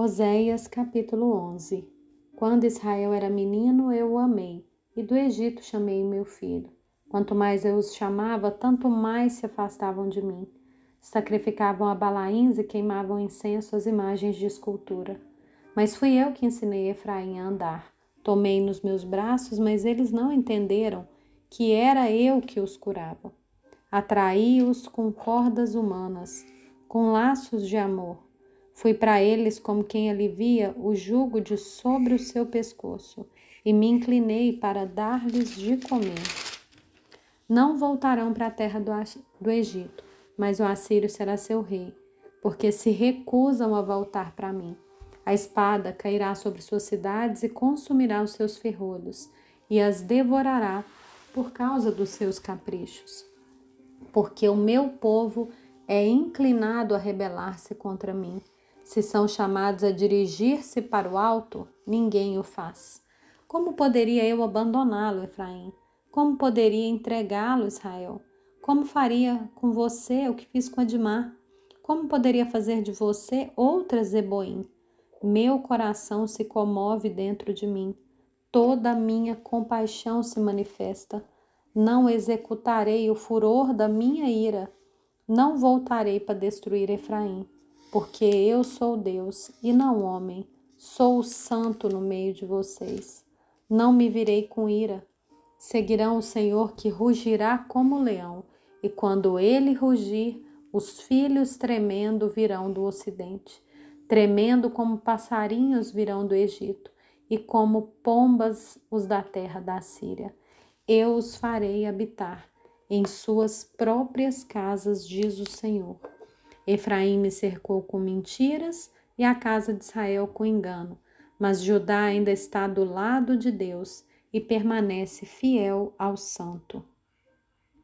Oséias capítulo 11 Quando Israel era menino, eu o amei, e do Egito chamei meu filho. Quanto mais eu os chamava, tanto mais se afastavam de mim. Sacrificavam a balaíns e queimavam incenso às imagens de escultura. Mas fui eu que ensinei Efraim a andar. Tomei nos meus braços, mas eles não entenderam que era eu que os curava. Atraí-os com cordas humanas, com laços de amor Fui para eles como quem alivia o jugo de sobre o seu pescoço e me inclinei para dar-lhes de comer. Não voltarão para a terra do, do Egito, mas o Assírio será seu rei, porque se recusam a voltar para mim. A espada cairá sobre suas cidades e consumirá os seus ferrolhos, e as devorará por causa dos seus caprichos. Porque o meu povo é inclinado a rebelar-se contra mim se são chamados a dirigir-se para o alto, ninguém o faz. Como poderia eu abandoná-lo, Efraim? Como poderia entregá-lo, Israel? Como faria com você o que fiz com Admar? Como poderia fazer de você outra Zeboim? Meu coração se comove dentro de mim. Toda a minha compaixão se manifesta. Não executarei o furor da minha ira. Não voltarei para destruir Efraim porque eu sou Deus e não homem, sou o santo no meio de vocês. Não me virei com ira. Seguirão o Senhor que rugirá como leão, e quando ele rugir, os filhos tremendo virão do ocidente, tremendo como passarinhos virão do Egito, e como pombas os da terra da Síria. Eu os farei habitar em suas próprias casas, diz o Senhor. Efraim me cercou com mentiras e a casa de Israel com engano, mas Judá ainda está do lado de Deus e permanece fiel ao Santo.